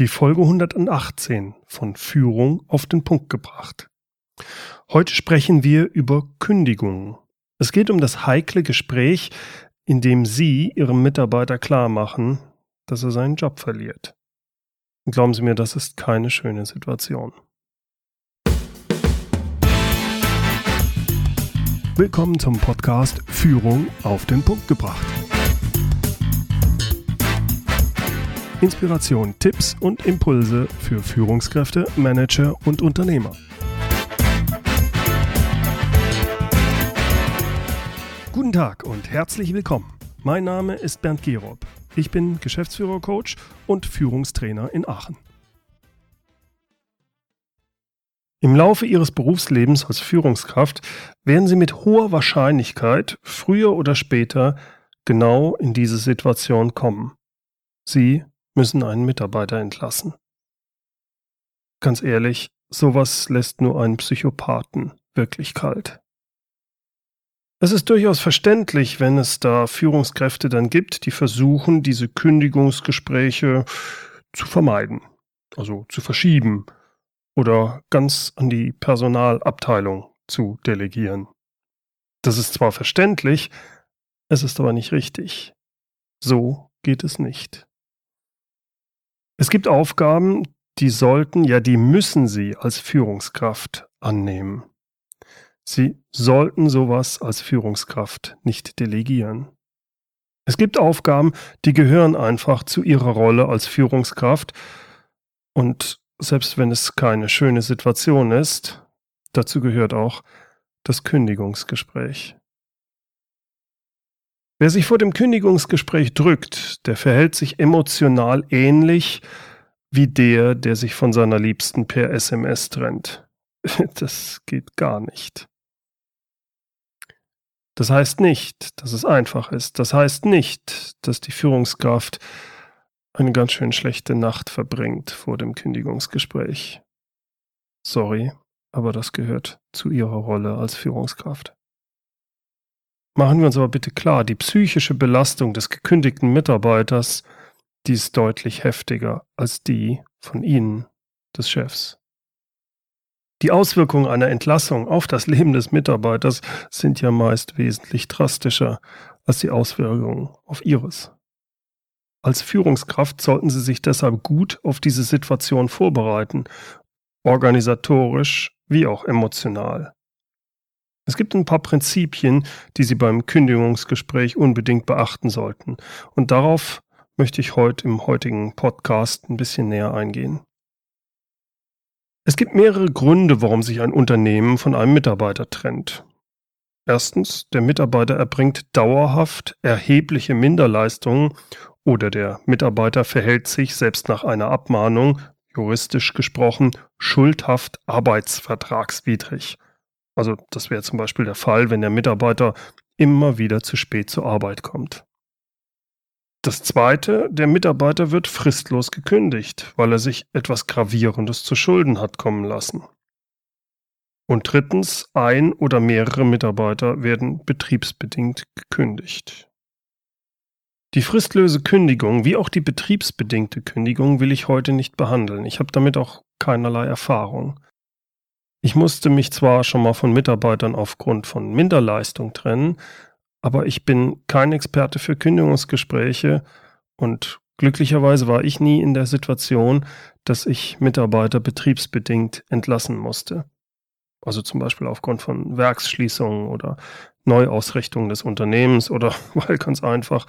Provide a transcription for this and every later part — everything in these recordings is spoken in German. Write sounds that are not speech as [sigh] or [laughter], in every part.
die Folge 118 von Führung auf den Punkt gebracht. Heute sprechen wir über Kündigungen. Es geht um das heikle Gespräch, in dem Sie Ihrem Mitarbeiter klar machen, dass er seinen Job verliert. Und glauben Sie mir, das ist keine schöne Situation. Willkommen zum Podcast Führung auf den Punkt gebracht. Inspiration, Tipps und Impulse für Führungskräfte, Manager und Unternehmer. Guten Tag und herzlich willkommen. Mein Name ist Bernd Gerob. Ich bin Geschäftsführer-Coach und Führungstrainer in Aachen. Im Laufe Ihres Berufslebens als Führungskraft werden Sie mit hoher Wahrscheinlichkeit früher oder später genau in diese Situation kommen. Sie müssen einen Mitarbeiter entlassen. Ganz ehrlich, sowas lässt nur einen Psychopathen wirklich kalt. Es ist durchaus verständlich, wenn es da Führungskräfte dann gibt, die versuchen, diese Kündigungsgespräche zu vermeiden, also zu verschieben oder ganz an die Personalabteilung zu delegieren. Das ist zwar verständlich, es ist aber nicht richtig. So geht es nicht. Es gibt Aufgaben, die sollten, ja, die müssen Sie als Führungskraft annehmen. Sie sollten sowas als Führungskraft nicht delegieren. Es gibt Aufgaben, die gehören einfach zu Ihrer Rolle als Führungskraft und selbst wenn es keine schöne Situation ist, dazu gehört auch das Kündigungsgespräch. Wer sich vor dem Kündigungsgespräch drückt, der verhält sich emotional ähnlich wie der, der sich von seiner Liebsten per SMS trennt. [laughs] Das geht gar nicht. Das heißt nicht, dass es einfach ist. Das heißt nicht, dass die Führungskraft eine ganz schön schlechte Nacht verbringt vor dem Kündigungsgespräch. Sorry, aber das gehört zu ihrer Rolle als Führungskraft. Machen wir uns aber bitte klar, die psychische Belastung des gekündigten Mitarbeiters, die ist deutlich heftiger als die von Ihnen, des Chefs. Die Auswirkungen einer Entlassung auf das Leben des Mitarbeiters sind ja meist wesentlich drastischer als die Auswirkungen auf Ihres. Als Führungskraft sollten Sie sich deshalb gut auf diese Situation vorbereiten, organisatorisch wie auch emotional. Es gibt ein paar Prinzipien, die Sie beim Kündigungsgespräch unbedingt beachten sollten. Und darauf möchte ich heute im heutigen Podcast ein bisschen näher eingehen. Es gibt mehrere Gründe, warum sich ein Unternehmen von einem Mitarbeiter trennt. Erstens, der Mitarbeiter erbringt dauerhaft erhebliche Minderleistungen oder der Mitarbeiter verhält sich selbst nach einer Abmahnung, juristisch gesprochen, schuldhaft arbeitsvertragswidrig. Also das wäre zum Beispiel der Fall, wenn der Mitarbeiter immer wieder zu spät zur Arbeit kommt. Das Zweite, der Mitarbeiter wird fristlos gekündigt, weil er sich etwas Gravierendes zu Schulden hat kommen lassen. Und drittens, ein oder mehrere Mitarbeiter werden betriebsbedingt gekündigt. Die fristlose Kündigung wie auch die betriebsbedingte Kündigung will ich heute nicht behandeln. Ich habe damit auch keinerlei Erfahrung. Ich musste mich zwar schon mal von Mitarbeitern aufgrund von Minderleistung trennen, aber ich bin kein Experte für Kündigungsgespräche und glücklicherweise war ich nie in der Situation, dass ich Mitarbeiter betriebsbedingt entlassen musste. Also zum Beispiel aufgrund von Werksschließungen oder Neuausrichtung des Unternehmens oder [laughs] weil ganz einfach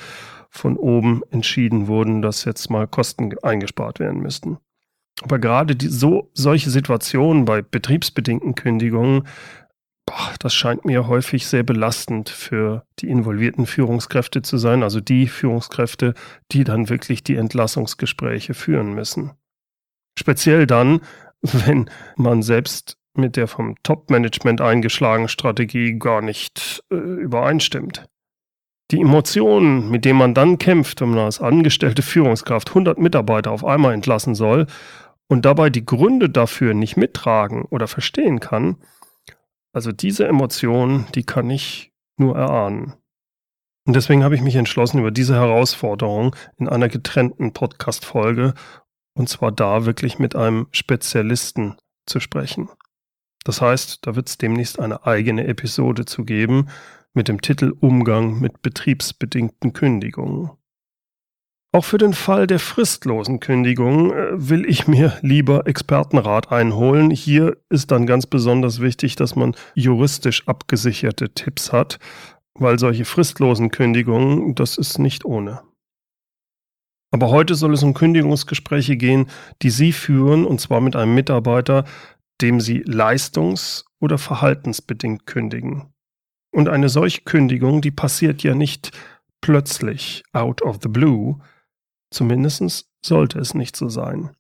von oben entschieden wurden, dass jetzt mal Kosten eingespart werden müssten. Aber gerade die, so, solche Situationen bei betriebsbedingten Kündigungen, boah, das scheint mir häufig sehr belastend für die involvierten Führungskräfte zu sein, also die Führungskräfte, die dann wirklich die Entlassungsgespräche führen müssen. Speziell dann, [laughs] wenn man selbst mit der vom Top-Management eingeschlagenen Strategie gar nicht äh, übereinstimmt. Die Emotionen, mit denen man dann kämpft, wenn man als angestellte Führungskraft 100 Mitarbeiter auf einmal entlassen soll und dabei die Gründe dafür nicht mittragen oder verstehen kann, also diese Emotionen, die kann ich nur erahnen. Und deswegen habe ich mich entschlossen, über diese Herausforderung in einer getrennten Podcast-Folge Und zwar da wirklich mit einem Spezialisten zu sprechen. Das heißt, da wird es demnächst eine eigene Episode zu geben mit dem Titel Umgang mit betriebsbedingten Kündigungen. Auch für den Fall der fristlosen Kündigung äh, will ich mir lieber Expertenrat einholen. Hier ist dann ganz besonders wichtig, dass man juristisch abgesicherte Tipps hat, weil solche fristlosen Kündigungen, das ist nicht ohne. Aber heute soll es um Kündigungsgespräche gehen, die Sie führen, und zwar mit einem Mitarbeiter, dem Sie leistungs- oder verhaltensbedingt kündigen. Und eine solche Kündigung, die passiert ja nicht plötzlich out of the blue, zumindest sollte es nicht so sein.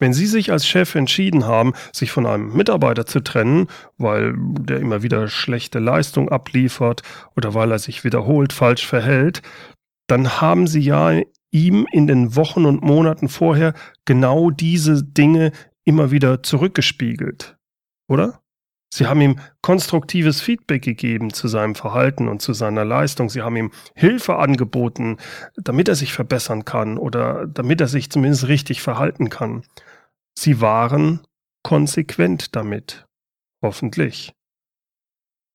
Wenn Sie sich als Chef entschieden haben, sich von einem Mitarbeiter zu trennen, weil der immer wieder schlechte Leistung abliefert oder weil er sich wiederholt falsch verhält, dann haben Sie ja ihm in den Wochen und Monaten vorher genau diese Dinge immer wieder zurückgespiegelt, oder? Sie haben ihm konstruktives Feedback gegeben zu seinem Verhalten und zu seiner Leistung. Sie haben ihm Hilfe angeboten, damit er sich verbessern kann oder damit er sich zumindest richtig verhalten kann. Sie waren konsequent damit. Hoffentlich.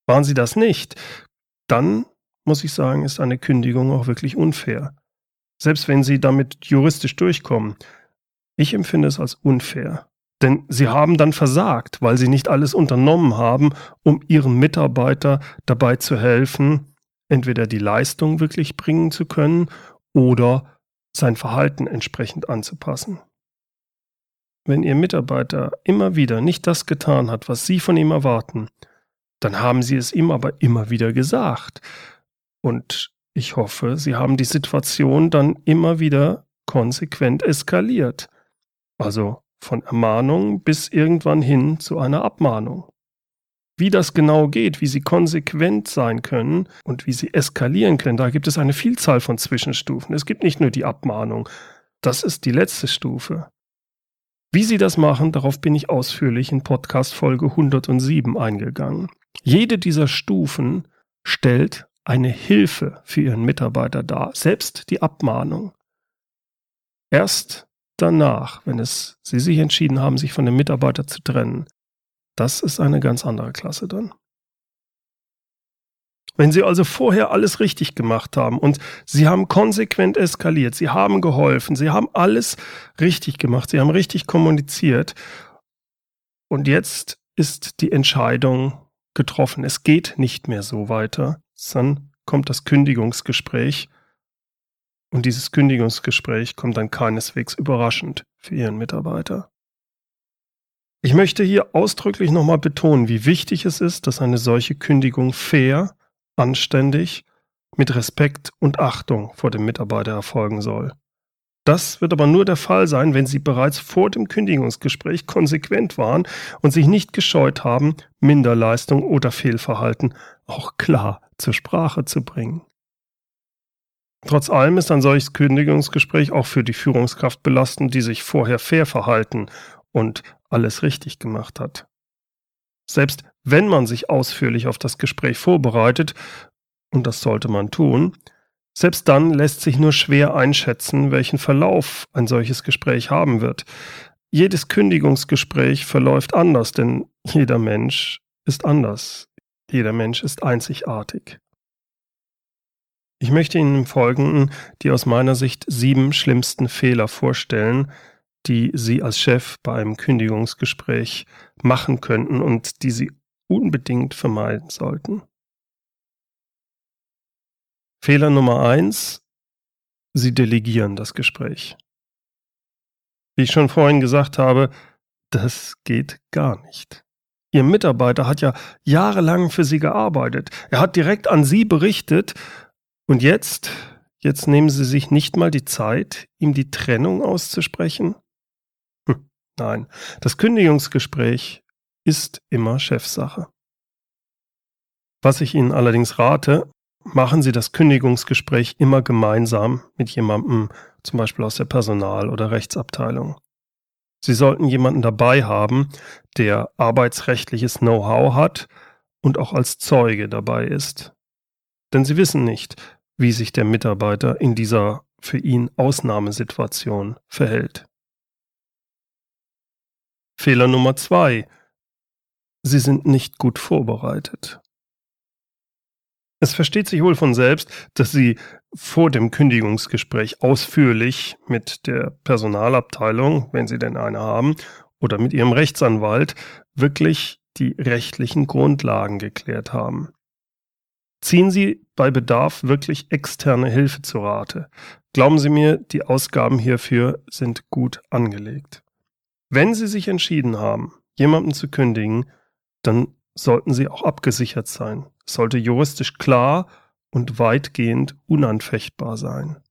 Waren sie das nicht, dann muss ich sagen, ist eine Kündigung auch wirklich unfair selbst wenn sie damit juristisch durchkommen. Ich empfinde es als unfair. Denn sie haben dann versagt, weil sie nicht alles unternommen haben, um ihrem Mitarbeiter dabei zu helfen, entweder die Leistung wirklich bringen zu können oder sein Verhalten entsprechend anzupassen. Wenn Ihr Mitarbeiter immer wieder nicht das getan hat, was Sie von ihm erwarten, dann haben Sie es ihm aber immer wieder gesagt. Und ich hoffe, Sie haben die Situation dann immer wieder konsequent eskaliert. Also von Ermahnung bis irgendwann hin zu einer Abmahnung. Wie das genau geht, wie Sie konsequent sein können und wie Sie eskalieren können, da gibt es eine Vielzahl von Zwischenstufen. Es gibt nicht nur die Abmahnung. Das ist die letzte Stufe. Wie Sie das machen, darauf bin ich ausführlich in Podcast Folge 107 eingegangen. Jede dieser Stufen stellt eine Hilfe für ihren Mitarbeiter dar, selbst die Abmahnung. Erst danach, wenn es sie sich entschieden haben, sich von dem Mitarbeiter zu trennen, das ist eine ganz andere Klasse dann. Wenn Sie also vorher alles richtig gemacht haben und Sie haben konsequent eskaliert, Sie haben geholfen, Sie haben alles richtig gemacht, Sie haben richtig kommuniziert und jetzt ist die Entscheidung getroffen. Es geht nicht mehr so weiter. Dann kommt das Kündigungsgespräch und dieses Kündigungsgespräch kommt dann keineswegs überraschend für Ihren Mitarbeiter. Ich möchte hier ausdrücklich nochmal betonen, wie wichtig es ist, dass eine solche Kündigung fair, anständig, mit Respekt und Achtung vor dem Mitarbeiter erfolgen soll. Das wird aber nur der Fall sein, wenn Sie bereits vor dem Kündigungsgespräch konsequent waren und sich nicht gescheut haben, Minderleistung oder Fehlverhalten auch klar zur Sprache zu bringen. Trotz allem ist ein solches Kündigungsgespräch auch für die Führungskraft belastend, die sich vorher fair verhalten und alles richtig gemacht hat. Selbst wenn man sich ausführlich auf das Gespräch vorbereitet, und das sollte man tun, selbst dann lässt sich nur schwer einschätzen, welchen Verlauf ein solches Gespräch haben wird. Jedes Kündigungsgespräch verläuft anders, denn jeder Mensch ist anders. Jeder Mensch ist einzigartig. Ich möchte Ihnen im Folgenden die aus meiner Sicht sieben schlimmsten Fehler vorstellen, die Sie als Chef bei einem Kündigungsgespräch machen könnten und die Sie unbedingt vermeiden sollten. Fehler Nummer eins, Sie delegieren das Gespräch. Wie ich schon vorhin gesagt habe, das geht gar nicht. Ihr Mitarbeiter hat ja jahrelang für Sie gearbeitet. Er hat direkt an Sie berichtet. Und jetzt, jetzt nehmen Sie sich nicht mal die Zeit, ihm die Trennung auszusprechen? Hm, nein, das Kündigungsgespräch ist immer Chefsache. Was ich Ihnen allerdings rate, machen Sie das Kündigungsgespräch immer gemeinsam mit jemandem, zum Beispiel aus der Personal- oder Rechtsabteilung. Sie sollten jemanden dabei haben, der arbeitsrechtliches Know-how hat und auch als Zeuge dabei ist. Denn Sie wissen nicht, wie sich der Mitarbeiter in dieser für ihn Ausnahmesituation verhält. Fehler Nummer zwei. Sie sind nicht gut vorbereitet. Es versteht sich wohl von selbst, dass Sie vor dem Kündigungsgespräch ausführlich mit der Personalabteilung, wenn Sie denn eine haben, oder mit Ihrem Rechtsanwalt wirklich die rechtlichen Grundlagen geklärt haben. Ziehen Sie bei Bedarf wirklich externe Hilfe zu Rate. Glauben Sie mir, die Ausgaben hierfür sind gut angelegt. Wenn Sie sich entschieden haben, jemanden zu kündigen, dann sollten Sie auch abgesichert sein. Es sollte juristisch klar und weitgehend unanfechtbar sein.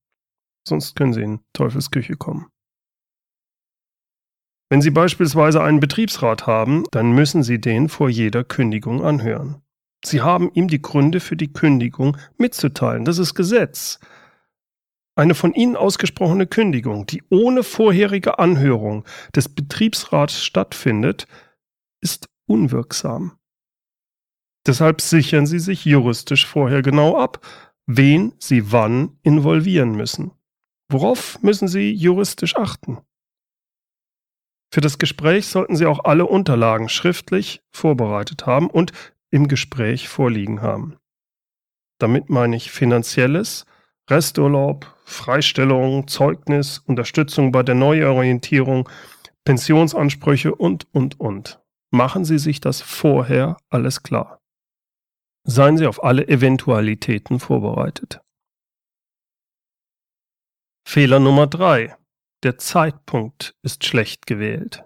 Sonst können Sie in Teufelsküche kommen. Wenn Sie beispielsweise einen Betriebsrat haben, dann müssen Sie den vor jeder Kündigung anhören. Sie haben ihm die Gründe für die Kündigung mitzuteilen. Das ist Gesetz. Eine von Ihnen ausgesprochene Kündigung, die ohne vorherige Anhörung des Betriebsrats stattfindet, ist unwirksam. Deshalb sichern Sie sich juristisch vorher genau ab, wen Sie wann involvieren müssen. Worauf müssen Sie juristisch achten? Für das Gespräch sollten Sie auch alle Unterlagen schriftlich vorbereitet haben und im Gespräch vorliegen haben. Damit meine ich finanzielles, Resturlaub, Freistellung, Zeugnis, Unterstützung bei der Neuorientierung, Pensionsansprüche und, und, und. Machen Sie sich das vorher alles klar. Seien Sie auf alle Eventualitäten vorbereitet. Fehler Nummer drei: Der Zeitpunkt ist schlecht gewählt.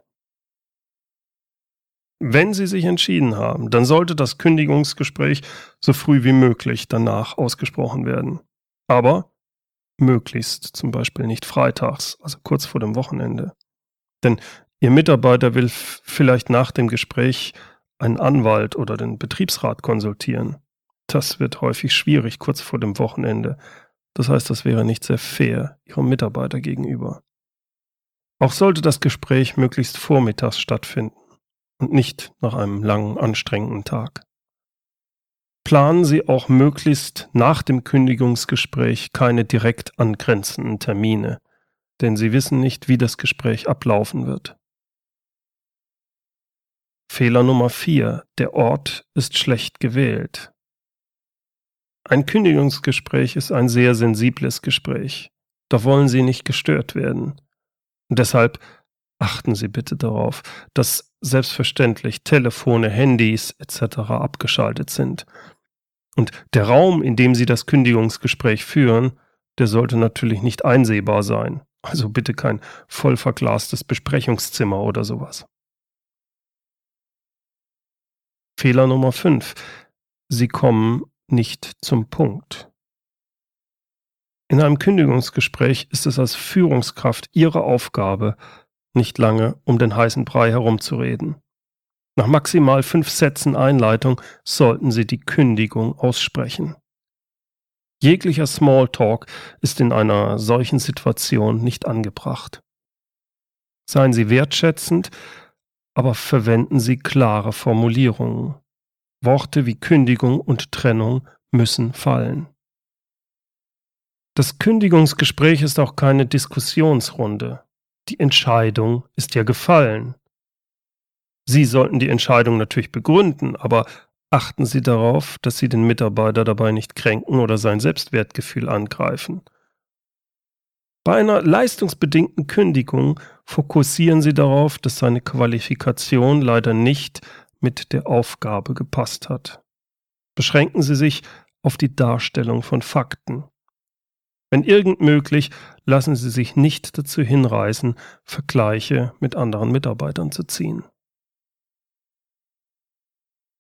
Wenn Sie sich entschieden haben, dann sollte das Kündigungsgespräch so früh wie möglich danach ausgesprochen werden. Aber möglichst zum Beispiel nicht freitags, also kurz vor dem Wochenende. Denn Ihr Mitarbeiter will vielleicht nach dem Gespräch einen Anwalt oder den Betriebsrat konsultieren. Das wird häufig schwierig kurz vor dem Wochenende. Das heißt, das wäre nicht sehr fair Ihrem Mitarbeiter gegenüber. Auch sollte das Gespräch möglichst vormittags stattfinden und nicht nach einem langen, anstrengenden Tag. Planen Sie auch möglichst nach dem Kündigungsgespräch keine direkt angrenzenden Termine, denn Sie wissen nicht, wie das Gespräch ablaufen wird. Fehler Nummer 4. Der Ort ist schlecht gewählt. Ein Kündigungsgespräch ist ein sehr sensibles Gespräch. Da wollen Sie nicht gestört werden. Und deshalb achten Sie bitte darauf, dass selbstverständlich Telefone, Handys etc. abgeschaltet sind. Und der Raum, in dem Sie das Kündigungsgespräch führen, der sollte natürlich nicht einsehbar sein. Also bitte kein voll verglastes Besprechungszimmer oder sowas. Fehler Nummer 5. Sie kommen nicht zum Punkt. In einem Kündigungsgespräch ist es als Führungskraft Ihre Aufgabe, nicht lange um den heißen Brei herumzureden. Nach maximal fünf Sätzen Einleitung sollten Sie die Kündigung aussprechen. Jeglicher Smalltalk ist in einer solchen Situation nicht angebracht. Seien Sie wertschätzend, aber verwenden Sie klare Formulierungen. Worte wie Kündigung und Trennung müssen fallen. Das Kündigungsgespräch ist auch keine Diskussionsrunde. Die Entscheidung ist ja gefallen. Sie sollten die Entscheidung natürlich begründen, aber achten Sie darauf, dass Sie den Mitarbeiter dabei nicht kränken oder sein Selbstwertgefühl angreifen. Bei einer leistungsbedingten Kündigung fokussieren Sie darauf, dass seine Qualifikation leider nicht mit der Aufgabe gepasst hat. Beschränken Sie sich auf die Darstellung von Fakten. Wenn irgend möglich, lassen Sie sich nicht dazu hinreißen, Vergleiche mit anderen Mitarbeitern zu ziehen.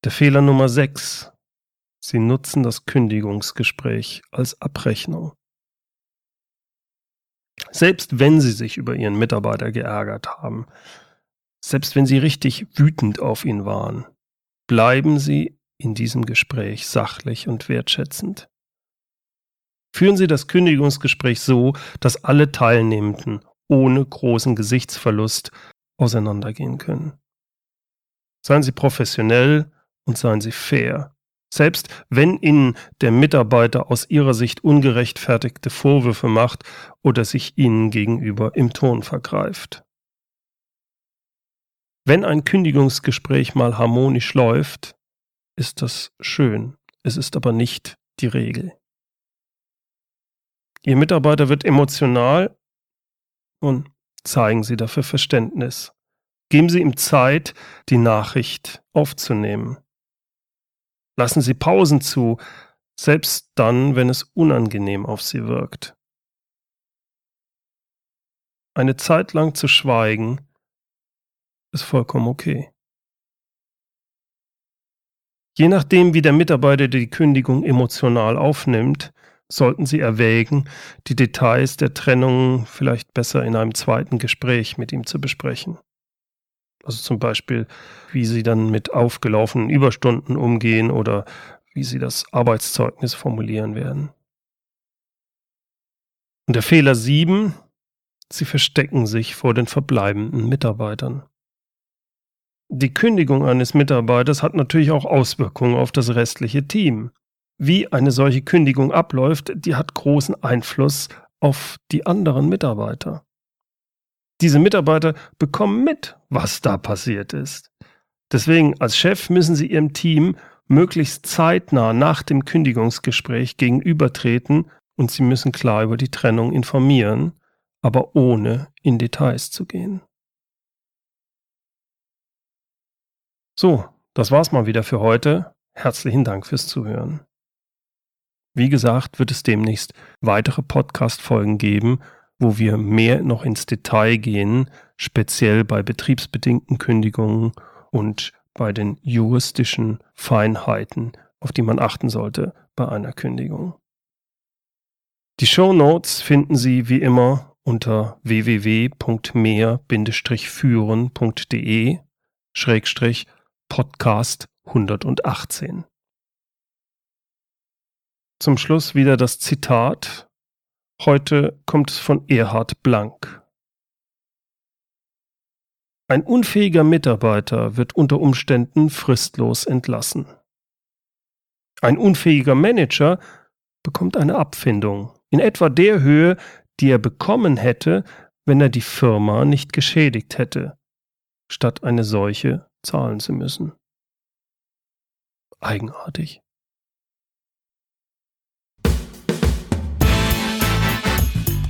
Der Fehler Nummer 6. Sie nutzen das Kündigungsgespräch als Abrechnung. Selbst wenn Sie sich über Ihren Mitarbeiter geärgert haben, selbst wenn Sie richtig wütend auf ihn waren, bleiben Sie in diesem Gespräch sachlich und wertschätzend. Führen Sie das Kündigungsgespräch so, dass alle Teilnehmenden ohne großen Gesichtsverlust auseinandergehen können. Seien Sie professionell und seien Sie fair. Selbst wenn Ihnen der Mitarbeiter aus Ihrer Sicht ungerechtfertigte Vorwürfe macht oder sich Ihnen gegenüber im Ton vergreift. Wenn ein Kündigungsgespräch mal harmonisch läuft, ist das schön. Es ist aber nicht die Regel. Ihr Mitarbeiter wird emotional und zeigen Sie dafür Verständnis. Geben Sie ihm Zeit, die Nachricht aufzunehmen. Lassen Sie Pausen zu, selbst dann, wenn es unangenehm auf Sie wirkt. Eine Zeit lang zu schweigen ist vollkommen okay. Je nachdem, wie der Mitarbeiter die Kündigung emotional aufnimmt, sollten Sie erwägen, die Details der Trennung vielleicht besser in einem zweiten Gespräch mit ihm zu besprechen. Also zum Beispiel, wie Sie dann mit aufgelaufenen Überstunden umgehen oder wie Sie das Arbeitszeugnis formulieren werden. Und der Fehler 7, Sie verstecken sich vor den verbleibenden Mitarbeitern. Die Kündigung eines Mitarbeiters hat natürlich auch Auswirkungen auf das restliche Team wie eine solche Kündigung abläuft, die hat großen Einfluss auf die anderen Mitarbeiter. Diese Mitarbeiter bekommen mit, was da passiert ist. Deswegen als Chef müssen Sie Ihrem Team möglichst zeitnah nach dem Kündigungsgespräch gegenübertreten und Sie müssen klar über die Trennung informieren, aber ohne in Details zu gehen. So, das war's mal wieder für heute. Herzlichen Dank fürs Zuhören. Wie gesagt, wird es demnächst weitere Podcast-Folgen geben, wo wir mehr noch ins Detail gehen, speziell bei betriebsbedingten Kündigungen und bei den juristischen Feinheiten, auf die man achten sollte bei einer Kündigung. Die Show Notes finden Sie wie immer unter www.mehr-führen.de Schrägstrich Podcast 118. Zum Schluss wieder das Zitat. Heute kommt es von Erhard Blank. Ein unfähiger Mitarbeiter wird unter Umständen fristlos entlassen. Ein unfähiger Manager bekommt eine Abfindung in etwa der Höhe, die er bekommen hätte, wenn er die Firma nicht geschädigt hätte, statt eine solche zahlen zu müssen. Eigenartig.